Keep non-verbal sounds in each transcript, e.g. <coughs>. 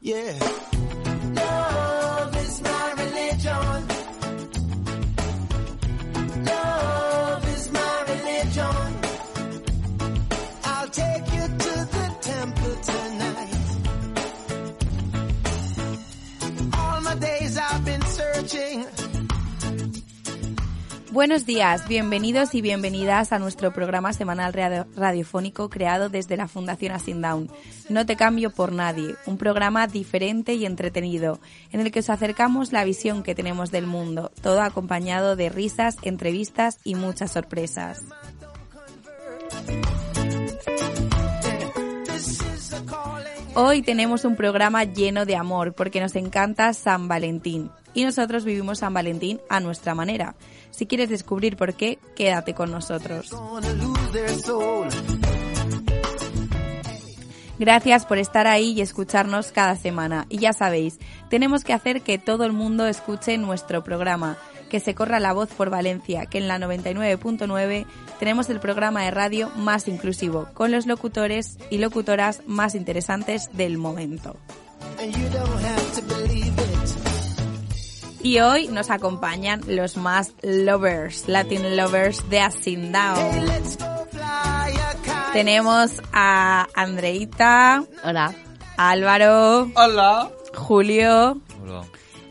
Yeah. Buenos días, bienvenidos y bienvenidas a nuestro programa semanal radio- radiofónico creado desde la Fundación Asindown. No te cambio por nadie, un programa diferente y entretenido, en el que os acercamos la visión que tenemos del mundo, todo acompañado de risas, entrevistas y muchas sorpresas. Hoy tenemos un programa lleno de amor porque nos encanta San Valentín y nosotros vivimos San Valentín a nuestra manera. Si quieres descubrir por qué, quédate con nosotros. Gracias por estar ahí y escucharnos cada semana. Y ya sabéis, tenemos que hacer que todo el mundo escuche nuestro programa, que se corra la voz por Valencia, que en la 99.9 tenemos el programa de radio más inclusivo, con los locutores y locutoras más interesantes del momento. And you don't have to believe it. Y hoy nos acompañan los más lovers, Latin lovers de Asindown. Let's go fly a kite. Tenemos a Andreita, Hola. Álvaro, Hola. Julio Hola.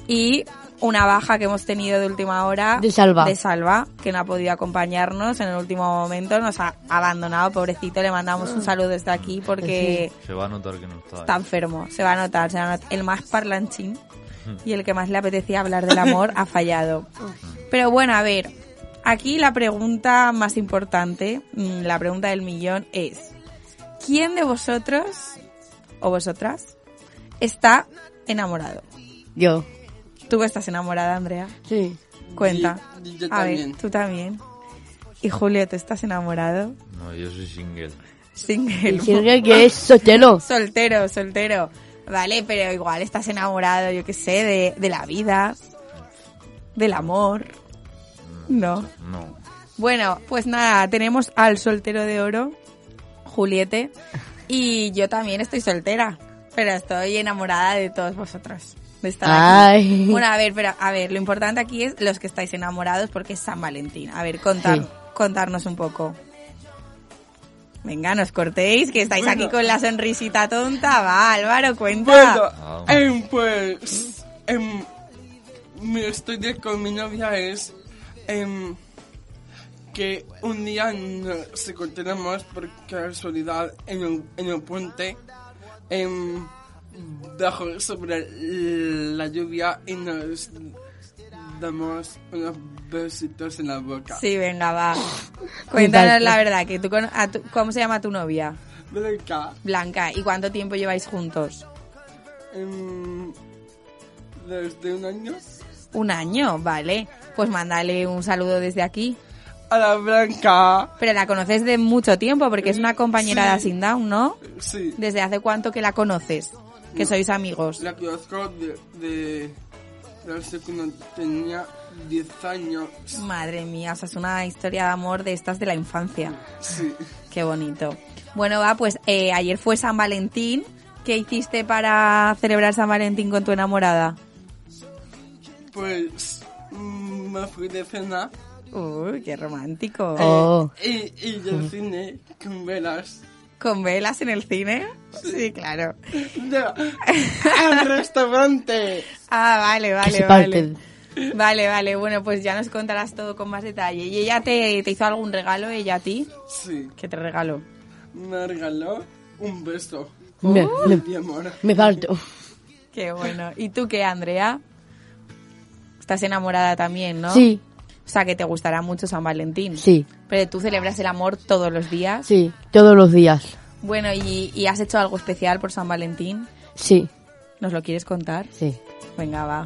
y una baja que hemos tenido de última hora De Salva. de Salva, que no ha podido acompañarnos en el último momento, nos ha abandonado, pobrecito, le mandamos un saludo desde aquí porque Se va a notar que no está. está enfermo, se va a notar, se va a notar. el más parlanchín y el que más le apetecía hablar del amor ha fallado. Pero bueno, a ver, aquí la pregunta más importante, mm, la pregunta del millón es, ¿quién de vosotros o vosotras está enamorado? Yo. ¿Tú estás enamorada, Andrea? Sí. Cuenta. Y- yo a ver, tú también. Y Julio, ¿tú estás enamorado? No, yo soy single. Single. Sigue que es soltero. <laughs> Soltero, soltero. Vale, pero igual estás enamorado, yo qué sé, de, de la vida, del amor. No. No. Bueno, pues nada, tenemos al soltero de oro, Juliete, y yo también estoy soltera, pero estoy enamorada de todos vosotros. De estar aquí. Ay. Bueno, a ver, pero a ver, lo importante aquí es los que estáis enamorados porque es San Valentín. A ver, contar, Sí. contarnos un poco. Venga, no os cortéis, que estáis aquí con la sonrisita tonta. Va, Álvaro, cuenta. Bueno, em, pues em, mi historia con mi novia es em, que un día nos encontramos por casualidad en un, en un puente bajo sobre la lluvia y nos damos unos besitos en la boca. Sí, venga, va. Cuéntanos la verdad, que tú, con- a tu- ¿cómo se llama tu novia? Blanca, Blanca. ¿Y cuánto tiempo lleváis juntos? em, desde un año. Un año, vale. Pues mándale un saludo desde aquí. A la Blanca, Pero la conoces de mucho tiempo porque es una compañera de. Asindown, ¿no? sí. ¿Desde hace cuánto que la conoces? Que sois amigos. La conozco de, de, cuando tenía 10 años. Madre mía, o sea, es una historia de amor de estas de la infancia. Sí. Qué bonito. Bueno, va, pues eh, ayer fue San Valentín. ¿Qué hiciste para celebrar San Valentín con tu enamorada? Pues mm, me fui de cena Uy, qué romántico. Oh. y, y del cine con velas. ¿Con velas en el cine? Sí, claro. No, al restaurante. Ah, vale, vale, vale. Vale, vale, bueno, pues ya nos contarás todo con más detalle. ¿Y ella te, te hizo algún regalo, ella a ti? Sí, ¿Qué te regaló? me regaló un beso. Me, me, Mi amor. me falto. Qué bueno. ¿Y tú qué, Andrea? Estás enamorada también, ¿no? Sí, O sea, que te gustará mucho San Valentín. sí, Pero tú celebras el amor todos los días. sí. Todos los días. Bueno, ¿y, y has hecho algo especial por San Valentín? Sí, ¿Nos lo quieres contar? sí. Venga, va.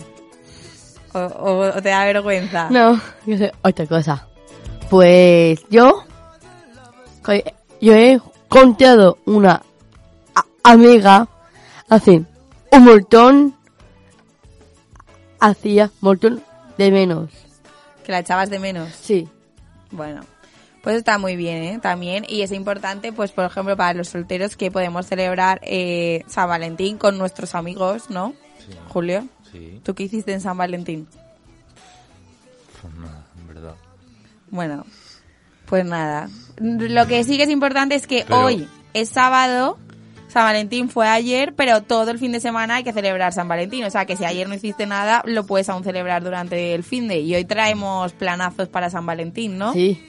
O, o- o te da vergüenza. No, yo sé otra cosa. Pues yo, yo he contado una amiga hace un montón, hacía un montón de menos. Que la echabas de menos. Sí, Bueno, Pues está muy bien, ¿eh? También. Y es importante, pues, por ejemplo, para los solteros que podemos celebrar eh, San Valentín con nuestros amigos, ¿no? Sí. Julio, Sí, ¿tú qué hiciste en San Valentín? pues nada, en verdad. Bueno, pues nada. Lo que sí que es importante es que Pero- hoy es sábado, San Valentín fue ayer, pero todo el fin de semana hay que celebrar San Valentín. O sea que si ayer no hiciste nada, lo puedes aún celebrar durante el fin de. Y hoy traemos planazos para San Valentín, ¿no? Sí.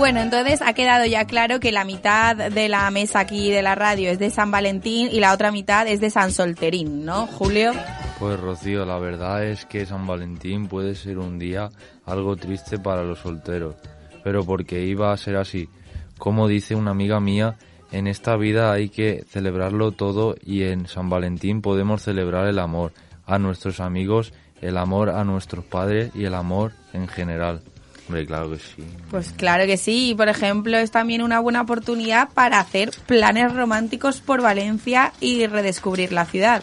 Bueno, entonces ha quedado ya claro que la mitad de la mesa aquí de la radio es de San Valentín y la otra mitad es de San Solterín, ¿no, Julio? Pues Rocío, la verdad es que San Valentín puede ser un día algo triste para los solteros, pero porque iba a ser así. Como dice una amiga mía, en esta vida hay que celebrarlo todo y en San Valentín podemos celebrar el amor a nuestros amigos, el amor a nuestros padres y el amor en general. Hombre, claro que sí. Pues claro que sí. Y, por ejemplo, es también una buena oportunidad para hacer planes románticos por Valencia y redescubrir la ciudad.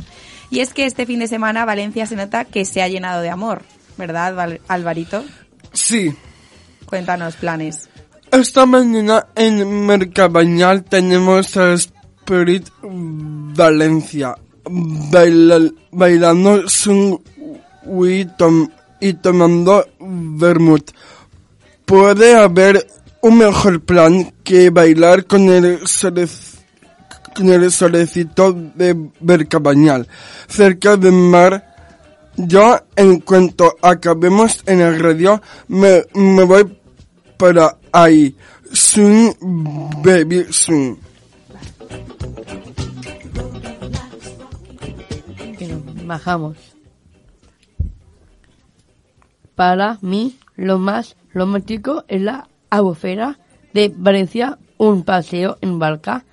Y es que este fin de semana Valencia se nota que se ha llenado de amor, ¿verdad, Val- Alvarito? Sí. Cuéntanos planes. Esta mañana en Mercabañal tenemos a Spirit Valencia baila- bailando sun y, tom- y tomando vermut. Puede haber un mejor plan que bailar con el con el solecito de Mercabañal, cerca del mar yo, en cuanto acabemos en el radio, me, voy para ahí. Soon, baby, soon. Bajamos. Para mí, lo más romántico es la albufera de Valencia, un paseo en barca,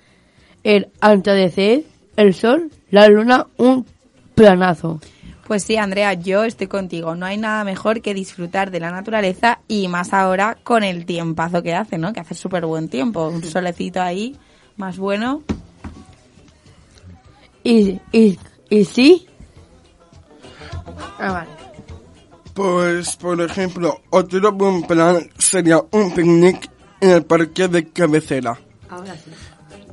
el atardecer, el sol, la luna, un planazo. Pues sí, Andrea, yo estoy contigo. No hay nada mejor que disfrutar de la naturaleza y más ahora con el tiempazo que hace, ¿no? Que hace súper buen tiempo. Un solecito ahí, más bueno. Y, y, y sí. Ah, vale. Pues, por ejemplo, otro buen plan sería un picnic en el parque de cabecera. Ahora sí.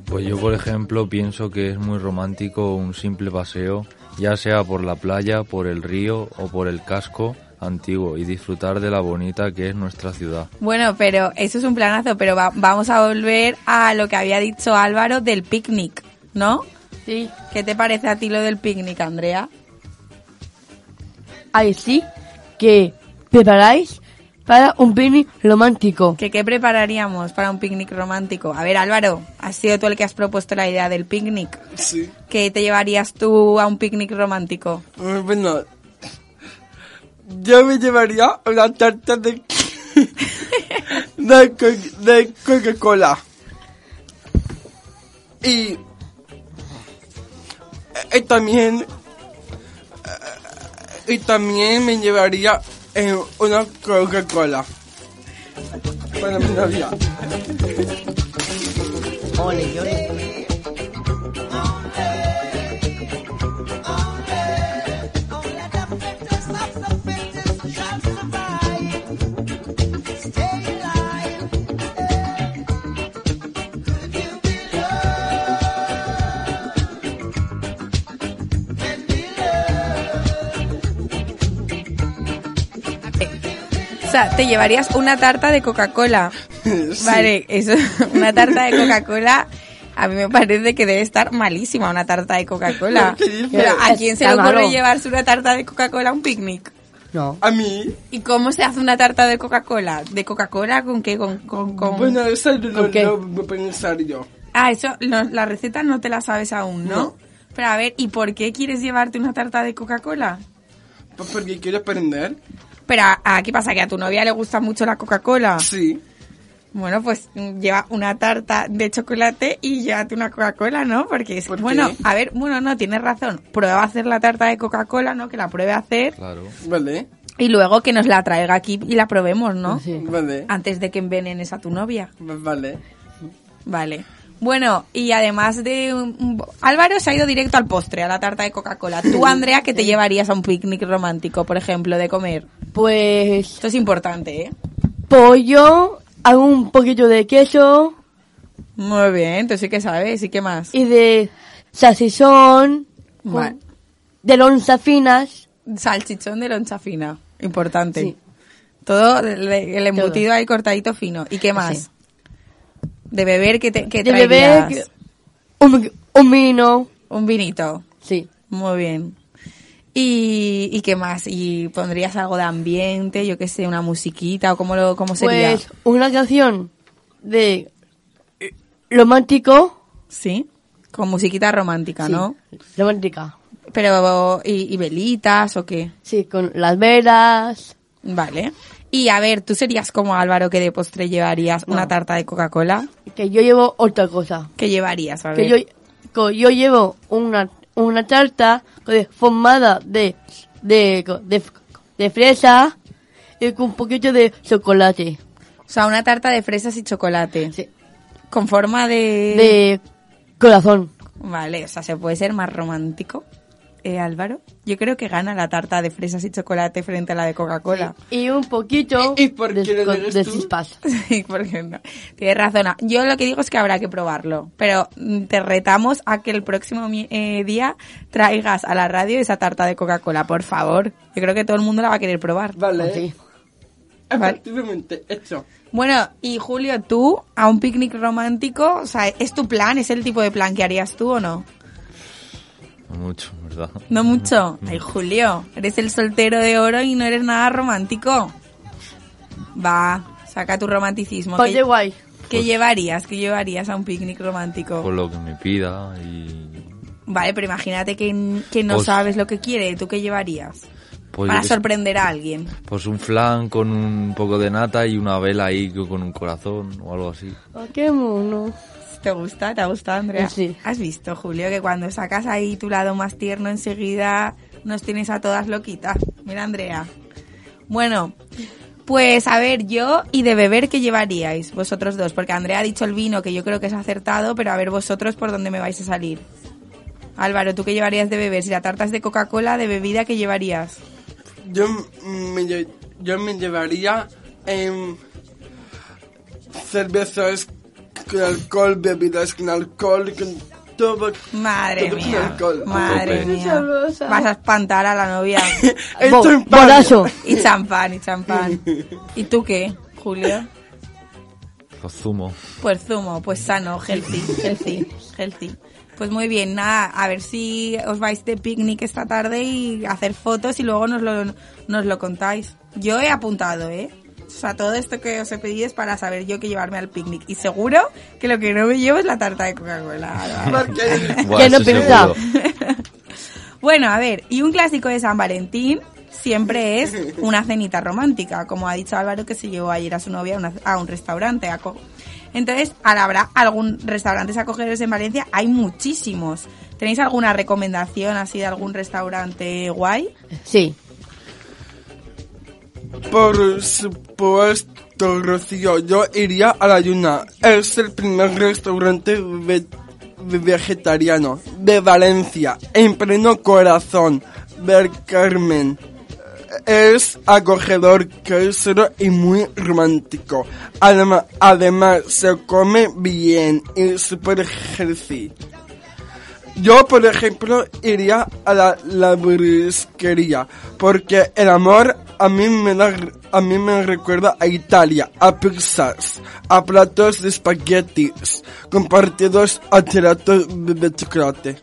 Pues yo, por ejemplo, pienso que es muy romántico un simple paseo, ya sea por la playa, por el río o por el casco antiguo y disfrutar de la bonita que es nuestra ciudad. Bueno, pero eso es un planazo, pero va- vamos a volver a lo que había dicho Álvaro del picnic, ¿no? Sí. ¿Qué te parece a ti lo del picnic, Andrea? Ahí sí que preparáis para un picnic romántico. ¿Qué, ¿Qué prepararíamos para un picnic romántico? A ver, Álvaro, has sido tú el que has propuesto la idea del picnic. Sí. ¿Qué te llevarías tú a un picnic romántico? Eh, Bueno, yo me llevaría una tarta de, <laughs> de, co- de Coca-Cola. Y, y también eh, y también me llevaría eh, una Coca-Cola para mi. O sea, te llevarías una tarta de Coca-Cola. <laughs> Sí. Vale, eso, <laughs> una tarta de Coca-Cola. A mí me parece que debe estar malísima una tarta de Coca-Cola. <laughs> Pero ¿a quién se le ocurre malo. llevarse una tarta de Coca-Cola a un picnic? No. A mí, ¿Y cómo se hace una tarta de Coca-Cola? ¿De Coca-Cola con qué? Con, con, con- bueno, eso no lo voy a pensar yo. Ah, eso, no, la receta no te la sabes aún, ¿no? No. Pero a ver, ¿y por qué quieres llevarte una tarta de Coca-Cola? Pues porque quiero aprender. Pero, ¿a, a qué pasa? ¿Que a tu novia le gusta mucho la Coca-Cola? Sí. Bueno, pues mm, lleva una tarta de chocolate y llévate una Coca-Cola, ¿no? Porque es, bueno, a ver, bueno, no, tienes razón. Prueba a hacer la tarta de Coca-Cola, ¿no? Que la pruebe a hacer. Claro. Vale. Y luego que nos la traiga aquí y la probemos, ¿no? Sí. Vale. Antes de que envenenes a tu novia. Vale. Vale. Bueno, y además de... Álvaro se ha ido directo al postre, a la tarta de Coca-Cola. Tú, <laughs> Andrea, ¿qué te llevarías a un picnic romántico, por ejemplo, de comer? Pues Esto es importante, ¿eh? pollo, un poquito de queso Muy bien, tú sí que sabes. ¿Y qué más? y de Vale. de lonza finas. Salchichón de loncha fina. Importante. Sí. Todo el, el embutido Todo. ahí cortadito fino. ¿Y qué más? Así. De beber, ¿qué, te, qué de beber, traerías? que- un, un vino. Un vinito. Sí. Muy bien. ¿Y, ¿Y qué más? ¿Y pondrías algo de ambiente? Yo qué sé, una musiquita o cómo, lo, cómo sería? Pues una canción de romántico. Sí, con musiquita romántica, Sí, ¿no? Romántica. Pero, ¿y, y velitas o qué? Sí, con las velas. Vale. Y a ver, ¿tú serías como Álvaro que de postre llevarías una tarta de Coca-Cola? Que yo llevo otra cosa. ¿Qué llevarías? A ver. Que yo, que yo llevo una, una tarta formada de, de, de, de fresa y con un poquito de chocolate. O sea, una tarta de fresas y chocolate. Sí. Con forma de... De corazón. Vale, o sea, ¿se puede ser más romántico, eh, Álvaro? Yo creo que gana la tarta de fresas y chocolate frente a la de Coca-Cola. Y un poquito <laughs> ¿Y por de, <laughs> qué lo de chispas. Sí, porque no. Tienes razón. Yo lo que digo es que habrá que probarlo. Pero mm, te retamos a que el próximo eh, día traigas a la radio esa tarta de Coca-Cola, por favor. Yo creo que todo el mundo la va a querer probar. Vale. Así. Efectivamente, hecho. Bueno, y Julio, tú a un picnic romántico, o sea, ¿es tu plan? ¿Es el tipo de plan que harías tú o no? No mucho, ¿verdad? No mucho. <laughs> Ay, Julio, eres el soltero de oro y no eres nada romántico. Va, saca tu romanticismo. Oye, ¿Qué, guay. qué llevarías? ¿Qué llevarías a un picnic romántico? Por lo que me pida y... Vale, pero imagínate que, que no Pues- sabes lo que quiere. ¿Tú qué llevarías? Pues, Para sorprender a alguien. pues un flan con un poco de nata y una vela ahí con un corazón o algo así. Oh, qué mono. ¿Te gusta? ¿Te ha gustado, Andrea? Sí. ¿Has visto, Julio, que cuando sacas ahí tu lado más tierno enseguida nos tienes a todas loquitas? Mira, Andrea. Bueno, pues a ver, yo y de beber, ¿qué llevaríais vosotros dos? Porque Andrea ha dicho el vino, que yo creo que es acertado, pero a ver vosotros por dónde me vais a salir. Álvaro, ¿tú qué llevarías de beber? Si la tarta es de Coca-Cola, de bebida, ¿qué llevarías? Yo me, yo me llevaría em, cervezas con alcohol, bebidas con alcohol, con todo. Madre todo con mía, alcohol. madre mía. Vas a espantar a la novia. El Bo- champán. Y champán, y champán. <laughs> ¿Y tú qué, Julio? Pues zumo. Pues zumo, pues sano, healthy, healthy, healthy. Pues muy bien, nada, a ver si os vais de picnic esta tarde y hacer fotos y luego nos lo, nos lo contáis. Yo he apuntado, ¿eh? O sea, todo esto que os he pedido es para saber yo qué llevarme al picnic. Y seguro que lo que no me llevo es la tarta de Coca-Cola. <laughs> Que no pinta. <laughs> Bueno, a ver, y un clásico de San Valentín siempre es una cenita romántica, como ha dicho Álvaro que se llevó ayer a su novia a, una- a un restaurante. a co- Entonces, ahora habrá algún restaurantes acogedores en Valencia, hay muchísimos. ¿Tenéis alguna recomendación así de algún restaurante guay? Sí. Por supuesto, Rocío, yo iría a la Yuna. Es el primer restaurante ve- vegetariano de Valencia, en pleno corazón del Carmen. Es acogedor, casero y muy romántico. Además, además se come bien y super healthy. Yo, por ejemplo, iría a la, la porque el amor a mí me da, a mí me recuerda a Italia, a pizzas, a platos de espaguetis, compartidos a gelato de de chocolate.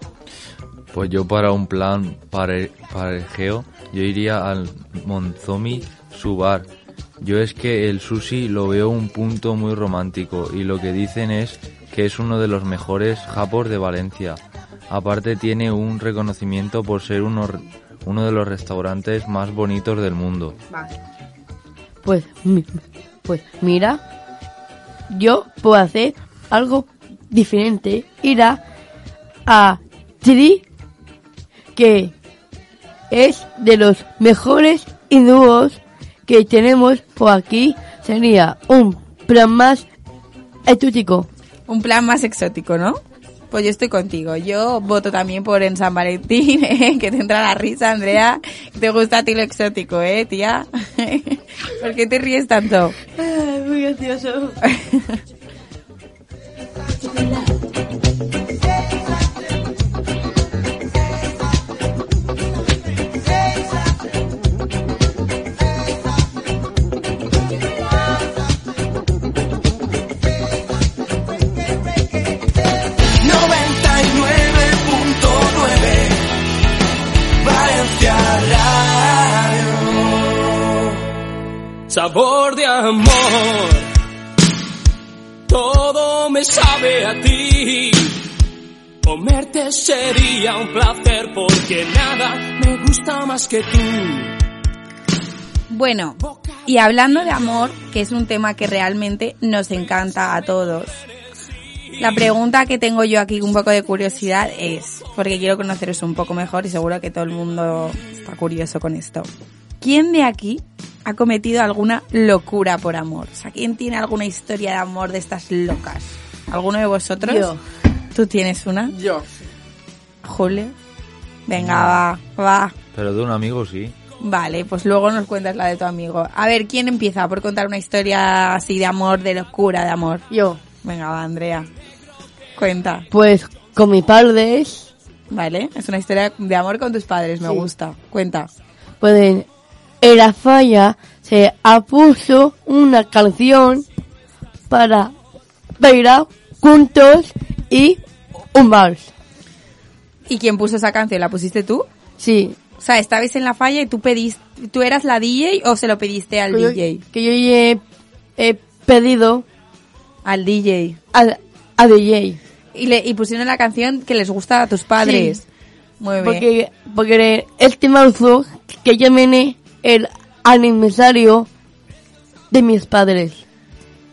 Pues yo para un plan pare, parejeo, yo iría al Monzomi Subar. Yo es que el sushi lo veo un punto muy romántico y lo que dicen es que es uno de los mejores japos de Valencia. Aparte tiene un reconocimiento por ser uno, uno de los restaurantes más bonitos del mundo. Pues, pues mira, yo puedo hacer algo diferente. Ir a, a Tri, que es de los mejores y dúos que tenemos por aquí sería un plan más exótico. Un plan más exótico, ¿no? Pues yo estoy contigo. Yo voto también por en San Valentín, <laughs> ¿eh? que te entra la risa, Andrea. Te gusta a ti lo exótico, ¿eh, tía? <laughs> ¿Por qué te ríes tanto? Muy gracioso. <laughs> porque nada me gusta más que tú. Bueno, y hablando de amor, que es un tema que realmente nos encanta a todos. La pregunta que tengo yo aquí un poco de curiosidad es, porque quiero conoceros un poco mejor y seguro que todo el mundo está curioso con esto. ¿Quién de aquí ha cometido alguna locura por amor? O sea, ¿quién tiene alguna historia de amor de estas locas? ¿Alguno de vosotros? Yo. ¿Tú tienes una? Yo. Julio. Venga, va, va. Pero de un amigo sí. Vale, pues luego nos cuentas la de tu amigo. A ver, ¿quién empieza por contar una historia así de amor, de locura, de amor? Yo, Venga, va, Andrea. Cuenta. pues con mis padres, Vale, es una historia de amor con tus padres, me Sí. gusta. Cuenta. pues en, en la falla se puso una canción para bailar juntos y un vals. ¿Y quién puso esa canción? ¿La pusiste tú? Sí, O sea, estabais en la falla y tú pediste, ¿tú eras la DJ o se lo pediste al que yo, DJ? que yo he, he pedido Al DJ. al, a DJ. Y, le, y pusieron la canción que les gusta a tus padres. Muy bien. Porque, porque este marzo que ya viene el aniversario de mis padres.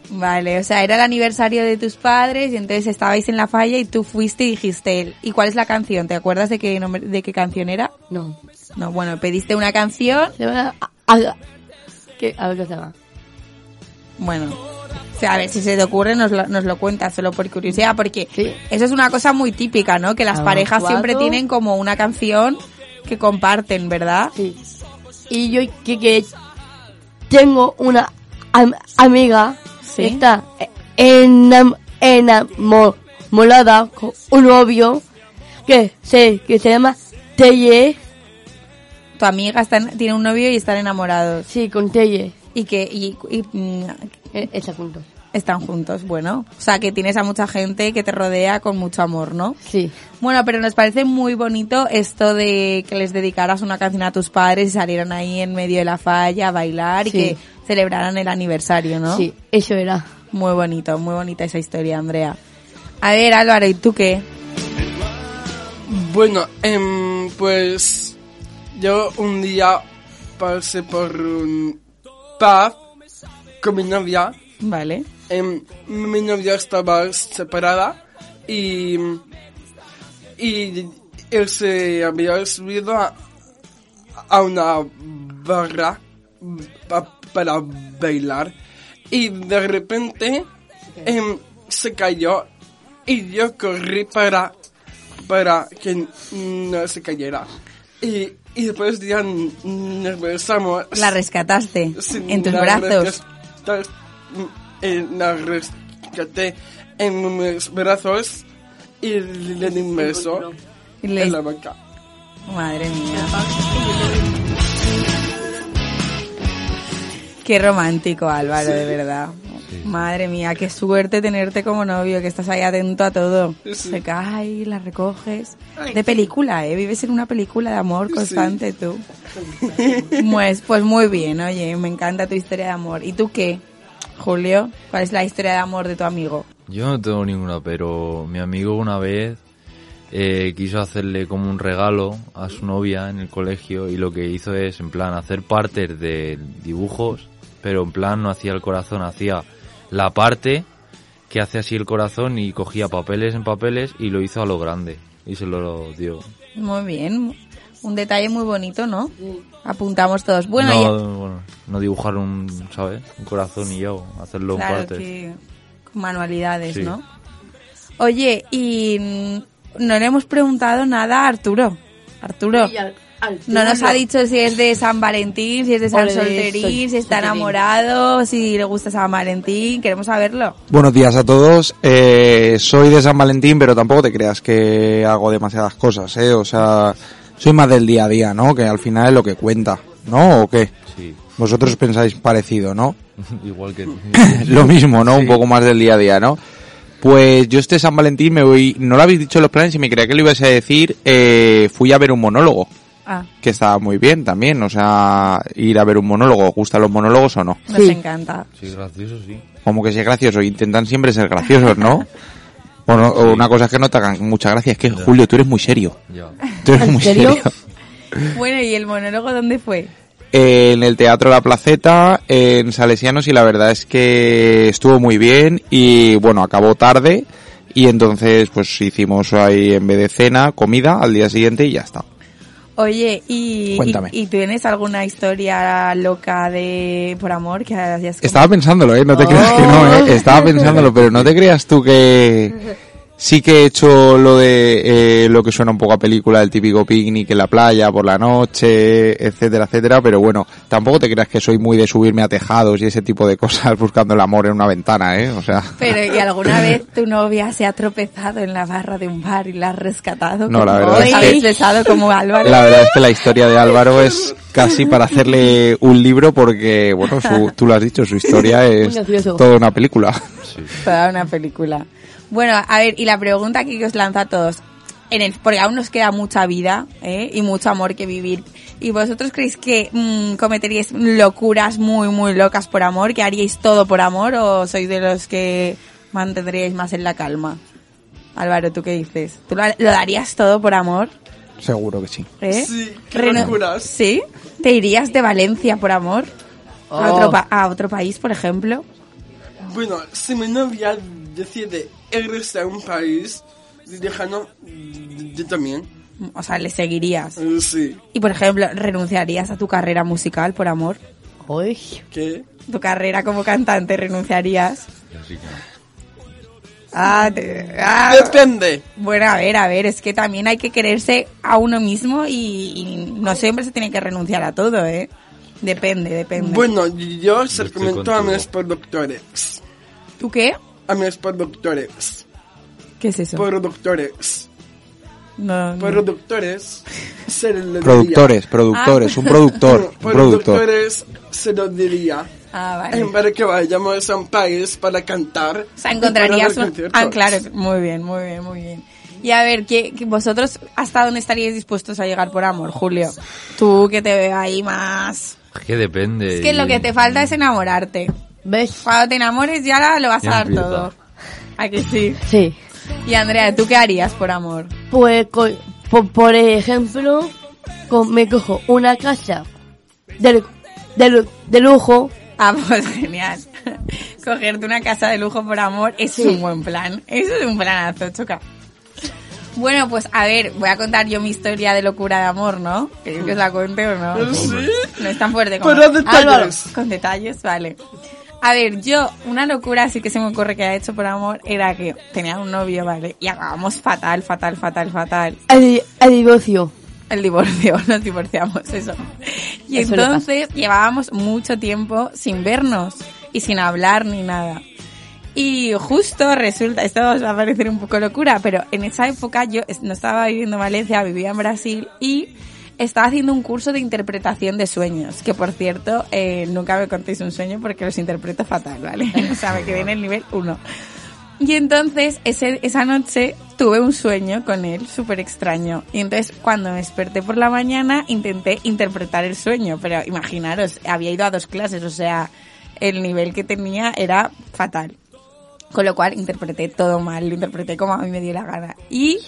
Vale, o sea, era el aniversario de tus padres y entonces estabais en la falla y tú fuiste y dijiste, ¿y cuál es la canción? ¿Te acuerdas de qué, nombre- de qué canción era? No. No, bueno, pediste una canción. A, a- ¿qué? a ver qué se llama. bueno, o sea, a ver si se te ocurre nos lo, nos lo cuentas solo por curiosidad, porque Sí. eso es una cosa muy típica, ¿no? Que las Ah, parejas siempre tienen como una canción que comparten, ¿verdad? Sí. Y yo que, que tengo una am- amiga Sí. está enam, enamorada con un novio que se, que se llama Teye. Tu amiga está en- tiene un novio y están enamorados Sí, con Teye. y que y, y, mm, Está juntos. Están juntos, bueno, o sea, que tienes a mucha gente que te rodea con mucho amor, ¿no? Sí. Bueno, pero nos parece muy bonito esto de que les dedicaras una canción a tus padres y salieran ahí en medio de la falla a bailar y que celebraran el aniversario, ¿no? Sí, eso era. Muy bonito, muy bonita esa historia, Andrea. A ver, Álvaro, ¿y tú qué? Bueno, em, pues yo un día pasé por un pub con mi novia. Vale. Em, mi novia estaba separada y, y él se había subido a, a una barra pa- para bailar y de repente em, se cayó y yo corrí para para que no se cayera. Y, y después ya nos besamos. La rescataste en tus brazos. Eh, la rescaté en mis brazos y le di un beso Y le- en la boca. Madre mía. Qué romántico, Álvaro, de verdad. Madre mía, qué suerte tenerte como novio, que estás ahí atento a todo. Sí. Se cae, la recoges. De película, ¿eh? Vives en una película de amor constante tú. <laughs> Pues, pues muy bien, oye, me encanta tu historia de amor. ¿Y tú qué, Julio? ¿Cuál es la historia de amor de tu amigo? Yo no tengo ninguna, pero mi amigo una vez eh, quiso hacerle como un regalo a su novia en el colegio y lo que hizo es, en plan, hacer partes de dibujos, pero en plan no hacía el corazón, hacía la parte que hace así el corazón y cogía papeles en papeles y lo hizo a lo grande y se lo dio. Muy bien. Un detalle muy bonito, ¿no? Apuntamos todos. Bueno, no, bueno, no dibujar un, ¿sabes? Un corazón y yo, hacerlo en claro partes. que con manualidades, Sí. ¿no? Oye, y mm, no le hemos preguntado nada a Arturo. Arturo, no nos ha dicho si es de San Valentín, si es de San Solterín, Sol- si está Solterín. enamorado, si le gusta San Valentín. Queremos saberlo. Buenos días a todos. Eh, soy de San Valentín, pero tampoco te creas que hago demasiadas cosas, ¿eh? O sea, soy más del día a día, ¿no? Que al final es lo que cuenta, ¿no? ¿O qué? Sí, Vosotros pensáis parecido, ¿no? <laughs> igual que... <laughs> lo mismo, ¿no? Un poco más del día a día, ¿no? Pues yo este San Valentín me voy, no lo habéis dicho en los planes y me creía que lo ibas a decir, eh, fui a ver un monólogo, Ah, que estaba muy bien también, o sea, ir a ver un monólogo, ¿os gustan los monólogos o no? nos Sí. encanta. Sí, gracioso, sí. Como que sea gracioso, intentan siempre ser graciosos, ¿no? <laughs> O, no- o una cosa es que no te hagan mucha gracia, es que Julio, tú eres muy serio, Ya. tú eres ¿En muy serio? serio. <laughs> Bueno, ¿y el monólogo dónde fue? En el Teatro La Placeta, en Salesianos, y la verdad es que estuvo muy bien y bueno, acabó tarde y entonces pues hicimos ahí en vez de cena, comida al día siguiente y ya está. Oye, ¿y, y, Cuéntame. y tienes alguna historia loca de por amor que hayas Estaba pensándolo, ¿eh? No te creas que no, ¿eh? Estaba pensándolo, pero no te creas tú que sí que he hecho lo de eh, lo que suena un poco a película, el típico picnic en la playa por la noche, etcétera, etcétera, pero bueno, tampoco te creas que soy muy de subirme a tejados y ese tipo de <laughs> cosas buscando el amor en una ventana, ¿eh? O sea... Pero ¿y alguna <laughs> vez tu novia se ha tropezado en la barra de un bar y la has rescatado? No, la verdad hoy? es que- ¿Habéis besado como Álvaro? La verdad es que la historia de Álvaro es casi para hacerle un libro porque, bueno, su- tú lo has dicho, su historia <laughs> es toda una película. Sí. Toda una película. Bueno, a ver, y la pregunta que os lanzo a todos. En el, porque aún nos queda mucha vida ¿eh? y mucho amor que vivir. ¿Y vosotros creéis que mm, cometeríais locuras muy, muy locas por amor? ¿Que haríais todo por amor? ¿O sois de los que mantendríais más en la calma? Álvaro, ¿tú qué dices? ¿Tú lo, lo darías todo por amor? Seguro que sí. ¿Eh? Sí, qué Reno- locuras. ¿Sí? ¿Te irías de Valencia por amor? ¿A, Oh. otro pa- ¿A otro país, por ejemplo? Bueno, si mi novia decide irse a un país lejano, yo también. O sea, le seguirías. Eh, Sí. Y, por ejemplo, ¿renunciarías a tu carrera musical por amor? Uy, ¿Qué? ¿Tu carrera como cantante renunciarías? Que... Ah, te- ah. Depende. Bueno, a ver, a ver, es que también hay que quererse a uno mismo y, y no siempre se tiene que renunciar a todo, ¿eh? Depende, depende. Bueno, yo se comento a mis productores. ¿Tú qué? A mis productores. ¿Qué es eso? Productores. No, no. Productores. Se lo diría. Productores, productores, un productor, un productor. Productores se lo diría. Ah, vale. En vez de que vayamos a un país para cantar. O sea, encontrarías un... Ah, claro, muy bien, muy bien, muy bien. Y a ver, ¿qué, qué- vosotros hasta dónde estaríais dispuestos a llegar por amor, Julio? Tú que te veo ahí más... Es que depende. Es que lo que te falta es enamorarte. ¿Ves? Cuando te enamores ya lo vas a dar empieza. todo. <laughs> ¿A que sí? Sí. Y Andrea, ¿tú qué harías por amor? Pues, co- por, por ejemplo, co- me cojo una casa de, de, lu- de lujo. Ah, <laughs> pues genial. Cogerte una casa de lujo por amor es Sí. un buen plan. Eso es un planazo, choca. Bueno, pues a ver, voy a contar yo mi historia de locura de amor, ¿no? ¿Queréis que os la cuente o no? ¿Sí? No es tan fuerte como... Pero detalles. Álvaro, con detalles, vale. A ver, yo, una locura así que se me ocurre que ha hecho por amor era que tenía un novio, ¿vale? Y acabamos fatal, fatal, fatal, fatal. El, el divorcio. El divorcio, <laughs> nos divorciamos, eso. Y Eso entonces llevábamos mucho tiempo sin vernos y sin hablar ni nada. Y justo resulta, esto os va a parecer un poco locura, pero en esa época yo no estaba viviendo en Valencia, vivía en Brasil y estaba haciendo un curso de interpretación de sueños, que por cierto, eh, nunca me contéis un sueño porque los interpreto fatal, ¿vale? <laughs> O sea, me quedé en el nivel 1. Y entonces ese, esa noche tuve un sueño con él súper extraño. Y entonces cuando me desperté por la mañana intenté interpretar el sueño. Pero imaginaros, había ido a dos clases, o sea, el nivel que tenía era fatal. Con lo cual interpreté todo mal, lo interpreté como a mí me dio la gana. Y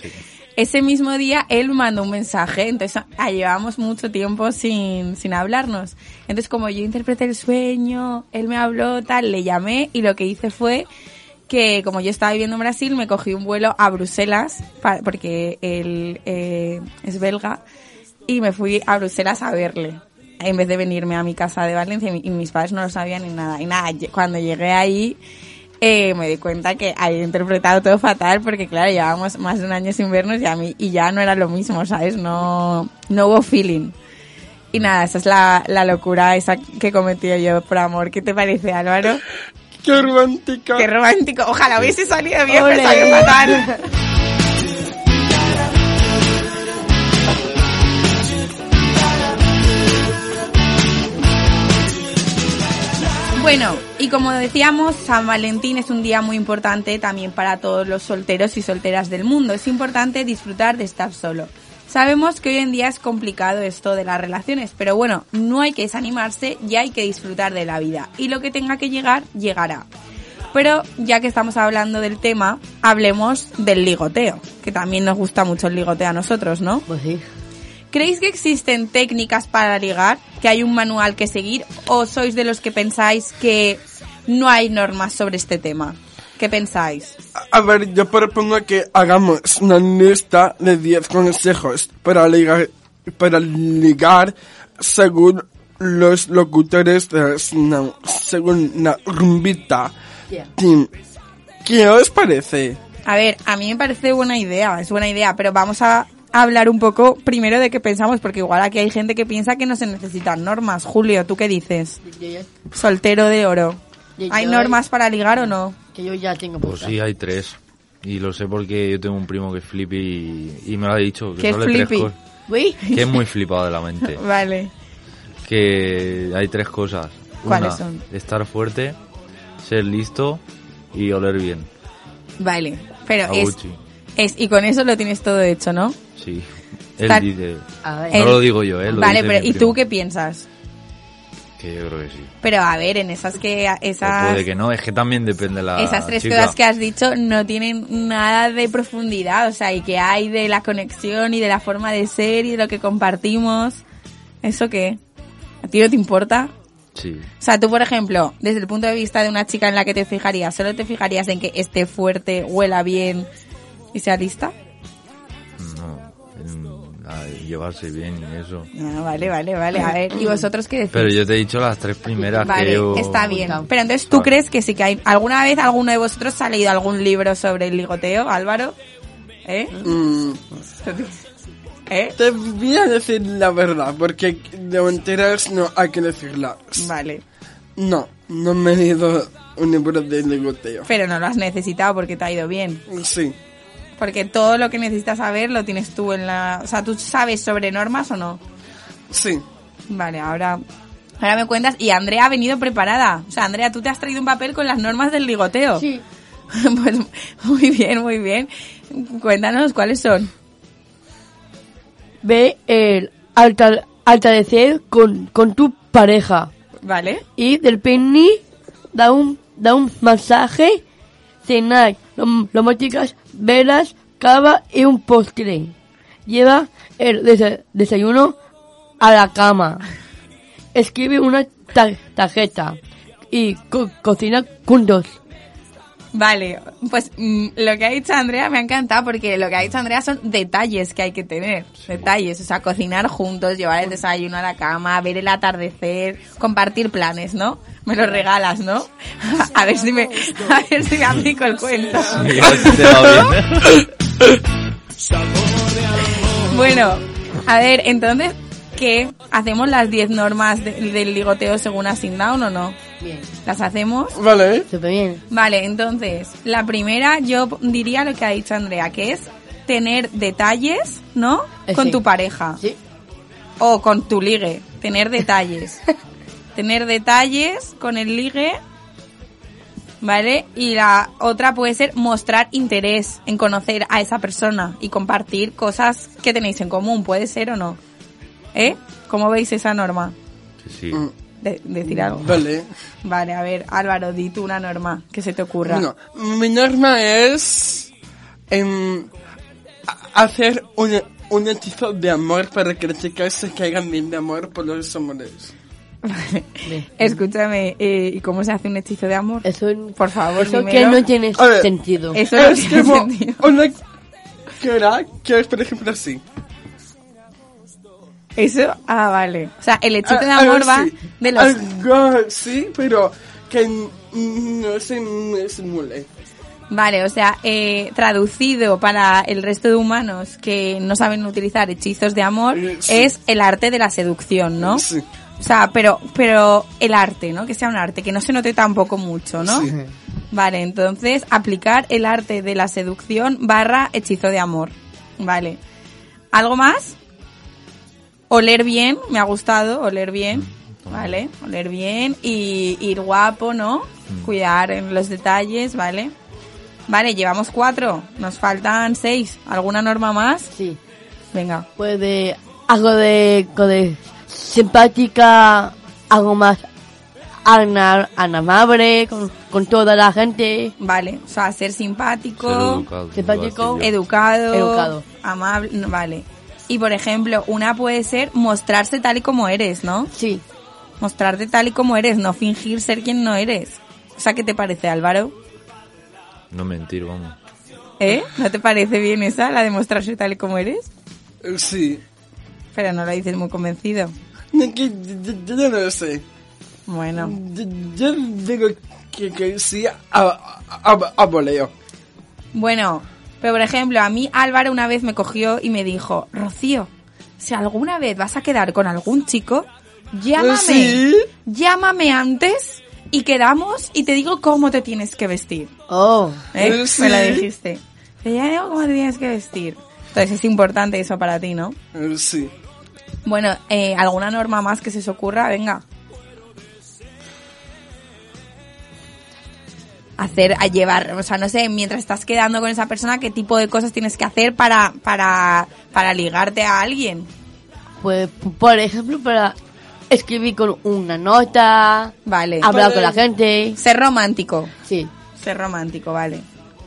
ese mismo día él mandó un mensaje, entonces ah, llevábamos mucho tiempo sin, sin hablarnos. Entonces como yo interpreté el sueño, él me habló, tal, le llamé y lo que hice fue que como yo estaba viviendo en Brasil, me cogí un vuelo a Bruselas, pa- porque él eh, es belga, y me fui a Bruselas a verle. En vez de venirme a mi casa de Valencia y, mi- y mis padres no lo sabían ni nada. Y nada, cuando llegué ahí eh, me di cuenta que había interpretado todo fatal porque claro, llevábamos más de un año sin vernos y a mí y ya no era lo mismo, ¿sabes? No, no hubo feeling. Y nada, esa es la, la locura esa que cometí yo por amor. ¿Qué te parece, Álvaro? <laughs> Qué romántica. Qué romántico. Ojalá hubiese salido bien, pero salió fatal. <laughs> Bueno, y como decíamos, San Valentín es un día muy importante también para todos los solteros y solteras del mundo. Es importante disfrutar de estar solo. Sabemos que hoy en día es complicado esto de las relaciones, pero bueno, no hay que desanimarse y hay que disfrutar de la vida. Y lo que tenga que llegar, llegará. Pero ya que estamos hablando del tema, hablemos del ligoteo, que también nos gusta mucho el ligoteo a nosotros, ¿no? Pues sí. ¿Creéis que existen técnicas para ligar? ¿Que hay un manual que seguir? ¿O sois de los que pensáis que no hay normas sobre este tema? ¿Qué pensáis? A- ver, yo propongo que hagamos una lista de 10 consejos para ligar, para ligar según los locutores de según la rumbita. Yeah. ¿Qué os parece? A ver, a mí me parece buena idea, es buena idea, pero vamos a hablar un poco primero de qué pensamos, porque igual aquí hay gente que piensa que no se necesitan normas. Julio, ¿tú qué dices? Soltero de oro. ¿Hay normas para ligar o no? Que yo ya tengo Pues sí, hay tres. Y lo sé porque yo tengo un primo que es flippy y, y me lo ha dicho. Que ¿Qué es tres flippy? Uy. Que es muy flipado de la mente. <laughs> Vale. que hay tres cosas. ¿Cuáles Una, son? estar fuerte, ser listo y oler bien. Vale, pero es. Es... Y con eso lo tienes todo hecho, ¿no? Sí. Él dice... A ver. No lo digo yo, ¿eh? Lo vale, dice pero mi ¿y tú qué piensas? Que yo creo que sí. Pero a ver, en esas que... O Esas... puede que no, es que también depende la Esas tres chica. cosas que has dicho no tienen nada de profundidad, o sea, y que hay de la conexión y de la forma de ser y de lo que compartimos. ¿Eso qué? ¿A ti no te importa? Sí. O sea, tú, por ejemplo, desde el punto de vista de una chica en la que te fijarías, ¿solo te fijarías en que esté fuerte, huela bien y sea lista? No. en- a llevarse bien y eso. Ah, vale, vale, vale. A ver, ¿y vosotros qué decís? Pero yo te he dicho las tres primeras Vale, que yo... está bien. Pero entonces, ¿tú Vale. crees que sí que hay... ¿Alguna vez alguno de vosotros ha leído algún libro sobre el ligoteo, Álvaro? ¿Eh? Mm, ¿Eh? te voy a decir la verdad, porque de mentiras no hay que decirlas. Vale. No, no me he leído un libro de ligoteo. Pero no lo has necesitado porque te ha ido bien. Sí, Porque todo lo que necesitas saber lo tienes tú en la... O sea, ¿tú sabes sobre normas o no? sí. Vale, ahora... Ahora me cuentas. Y Andrea ha venido preparada. O sea, Andrea, tú te has traído un papel con las normas del ligoteo. Sí. <laughs> pues muy bien, muy bien. Cuéntanos cuáles son. Ve el alta- atardecer con, con tu pareja. ¿Vale? Y del penny da un, da un masaje, cenar, lo, chicas, velas, cava y un postre. Lleva el desa- desayuno a la cama. Escribe una ta- tarjeta y co- cocina juntos. Vale, pues mm, lo que ha dicho Andrea me ha encantado porque lo que ha dicho Andrea son detalles que hay que tener. Detalles, o sea, cocinar juntos, llevar el desayuno a la cama, ver el atardecer, compartir planes, ¿no? Me lo regalas, ¿no? <laughs> A ver si me, a ver si me aplico el cuento. Bien. <laughs> Bueno, a ver, entonces, ¿qué? ¿Hacemos las 10 normas de- del ligoteo según Asignaun o no? Bien. ¿Las hacemos? Vale, Súper bien. Vale, entonces, la primera yo diría lo que ha dicho Andrea, que es tener detalles, ¿no? Eh, Con sí. tu pareja. Sí. O con tu ligue. Tener detalles. <laughs> tener detalles con el ligue. ¿Vale? Y la otra puede ser mostrar interés en conocer a esa persona y compartir cosas que tenéis en común. ¿Puede ser o no? ¿Eh? ¿Cómo veis esa norma? Sí, sí. Mm, De- decir algo. vale. Vale, a ver, Álvaro, di tú una norma que se te ocurra. Bueno, mi norma es em, a- hacer un, un hechizo de amor para que las chicas se caigan bien de amor por los hombres. Bien. <laughs> Escúchame, eh, ¿y cómo se hace un hechizo de amor? Eso, Por favor, eso que dímelo. no tiene A ver. sentido. Eso no es tiene como sentido. una cara que es, por ejemplo, así. Eso, ah, vale. O sea, el hechito de Ah, amor ah, va sí. de los... Algo sí, pero que n- no se me simule. Vale, o sea, eh, traducido para el resto de humanos que no saben utilizar hechizos de amor, Eh, sí. es el arte de la seducción, ¿no? Sí. O sea, pero, pero el arte, ¿no? Que sea un arte, que no se note tampoco mucho, ¿no? Sí. Vale, entonces aplicar el arte de la seducción barra hechizo de amor. Vale. ¿Algo más? Oler bien, me ha gustado, oler bien. Vale, oler bien y ir guapo, ¿no? Cuidar en los detalles, ¿vale? Vale, llevamos cuatro, nos faltan seis. ¿Alguna norma más? Sí. Venga. Pues de algo de, simpática, algo más amable con, con toda la gente. Vale, o sea, ser simpático, Ser educado. Simpático, educado, Educado. amable, vale. Y por ejemplo, una puede ser mostrarse tal y como eres, ¿no? Sí. Mostrarte tal y como eres, no fingir ser quien no eres. O sea, ¿qué te parece, Álvaro? No mentir, vamos. ¿Eh? ¿No te parece bien esa, la de mostrarse tal y como eres? Eh, Sí. Pero no lo dices muy convencido. No, que yo, yo no lo sé. Bueno, Yo, yo digo que, que sí a, a, a, a voleo. bueno, pero por ejemplo, a mí Álvaro una vez me cogió y me dijo, Rocío, si alguna vez vas a quedar con algún chico, llámame, ¿Sí? llámame antes y quedamos y te digo cómo te tienes que vestir. Oh. ¿Eh? Sí. Me la dijiste. Te digo cómo te tienes que vestir. Entonces es importante eso para ti, ¿no? Eh, Sí. Bueno, eh, ¿alguna norma más que se os ocurra? Venga. Hacer, a llevar, o sea, no sé, mientras estás quedando con esa persona, ¿qué tipo de cosas tienes que hacer para, para, para ligarte a alguien? Pues, por ejemplo, para escribir con una nota, Vale. hablar Para- con la gente. Ser romántico. Sí. Ser romántico, vale.